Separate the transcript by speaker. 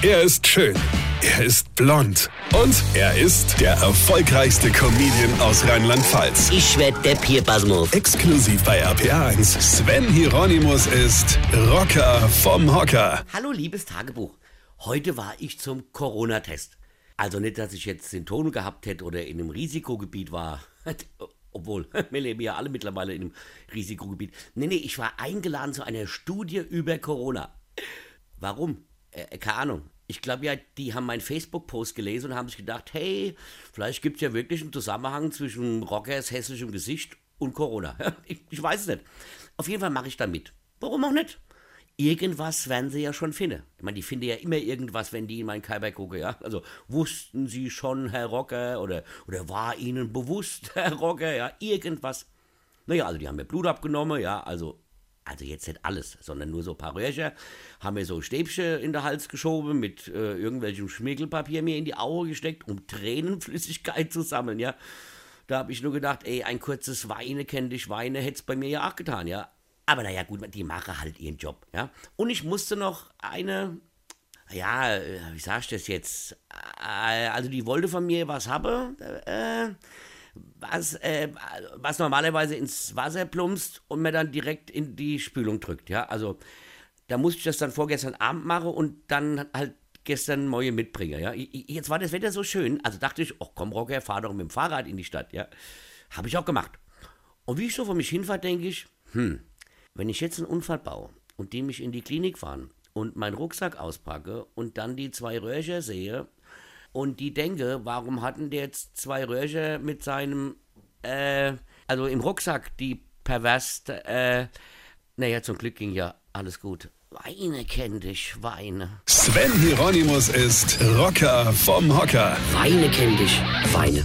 Speaker 1: Er ist schön. Er ist blond. Und er ist der erfolgreichste Comedian aus Rheinland-Pfalz.
Speaker 2: Ich werd der Pierpasmus.
Speaker 1: Exklusiv bei RPA1. Sven Hieronymus ist Rocker vom Hocker.
Speaker 2: Hallo, liebes Tagebuch. Heute war ich zum Corona-Test. Also nicht, dass ich jetzt Symptome gehabt hätte oder in einem Risikogebiet war. Obwohl, wir leben ja alle mittlerweile in einem Risikogebiet. Nee, nee, ich war eingeladen zu einer Studie über Corona. Warum? Äh, keine Ahnung. Ich glaube ja, die haben meinen Facebook-Post gelesen und haben sich gedacht, hey, vielleicht gibt es ja wirklich einen Zusammenhang zwischen Rockers hässlichem Gesicht und Corona. ich, ich weiß es nicht. Auf jeden Fall mache ich da mit. Warum auch nicht? Irgendwas werden sie ja schon finden. Ich meine, die finden ja immer irgendwas, wenn die in meinen Kaiber gucken, ja. Also, wussten sie schon, Herr Rocker, oder, oder war ihnen bewusst, Herr Rocker, ja, irgendwas. Naja, also die haben mir Blut abgenommen, ja, also also jetzt nicht alles, sondern nur so ein paar Röhrchen, haben mir so Stäbchen in den Hals geschoben, mit äh, irgendwelchem Schmirgelpapier mir in die Augen gesteckt, um Tränenflüssigkeit zu sammeln, ja. Da habe ich nur gedacht, ey, ein kurzes Weine, kenn dich Weine, hätte es bei mir ja auch getan, ja. Aber naja, gut, die machen halt ihren Job, ja. Und ich musste noch eine, ja, äh, wie sag ich das jetzt? Äh, also die wollte von mir was haben, äh, was, äh, was normalerweise ins Wasser plumpst und mir dann direkt in die Spülung drückt. Ja, also da musste ich das dann vorgestern Abend machen und dann halt gestern Morgen mitbringen. Ja, jetzt war das Wetter so schön, also dachte ich, ach komm Rocker, fahr doch mit dem Fahrrad in die Stadt. Ja, habe ich auch gemacht. Und wie ich so vor mich hinfahre, denke ich, hm, wenn ich jetzt einen Unfall baue und die mich in die Klinik fahren und meinen Rucksack auspacke und dann die zwei Röhrchen sehe und die denke, warum hatten der jetzt zwei Röhrchen mit seinem, äh, also im Rucksack, die pervers, äh, naja, zum Glück ging ja alles gut. Weine kenn dich, Weine.
Speaker 1: Sven Hieronymus ist Rocker vom Hocker.
Speaker 2: Weine kenn dich, Weine.